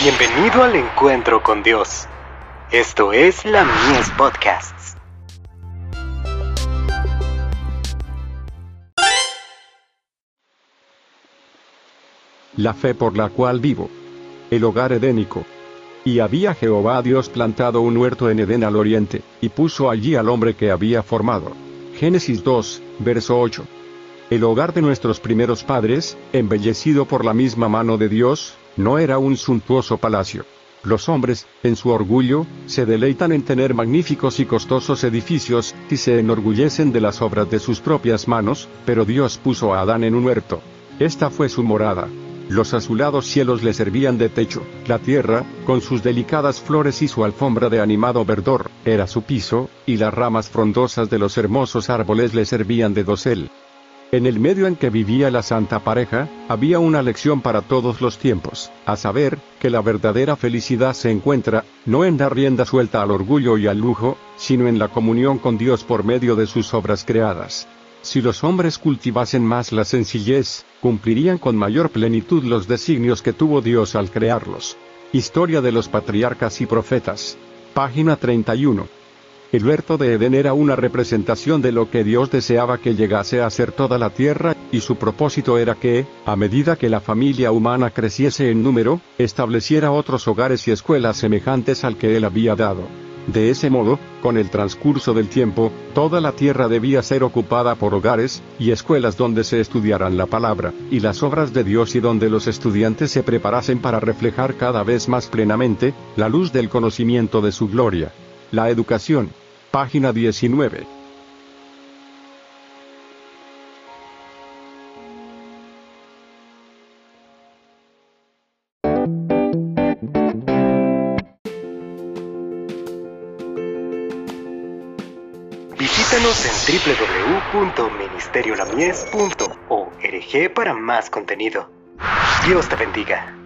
Bienvenido al encuentro con Dios. Esto es la Mies Podcasts. La fe por la cual vivo. El hogar edénico. Y había Jehová Dios plantado un huerto en Edén al oriente, y puso allí al hombre que había formado. Génesis 2, verso 8. El hogar de nuestros primeros padres, embellecido por la misma mano de Dios, no era un suntuoso palacio. Los hombres, en su orgullo, se deleitan en tener magníficos y costosos edificios, y se enorgullecen de las obras de sus propias manos, pero Dios puso a Adán en un huerto. Esta fue su morada. Los azulados cielos le servían de techo, la tierra, con sus delicadas flores y su alfombra de animado verdor, era su piso, y las ramas frondosas de los hermosos árboles le servían de dosel. En el medio en que vivía la santa pareja, había una lección para todos los tiempos, a saber, que la verdadera felicidad se encuentra, no en dar rienda suelta al orgullo y al lujo, sino en la comunión con Dios por medio de sus obras creadas. Si los hombres cultivasen más la sencillez, cumplirían con mayor plenitud los designios que tuvo Dios al crearlos. Historia de los patriarcas y profetas. Página 31. El huerto de Edén era una representación de lo que Dios deseaba que llegase a ser toda la tierra, y su propósito era que, a medida que la familia humana creciese en número, estableciera otros hogares y escuelas semejantes al que Él había dado. De ese modo, con el transcurso del tiempo, toda la tierra debía ser ocupada por hogares y escuelas donde se estudiaran la palabra y las obras de Dios y donde los estudiantes se preparasen para reflejar cada vez más plenamente la luz del conocimiento de su gloria. La educación. Página 19. Visítanos en www.ministeriolamies.org para más contenido. Dios te bendiga.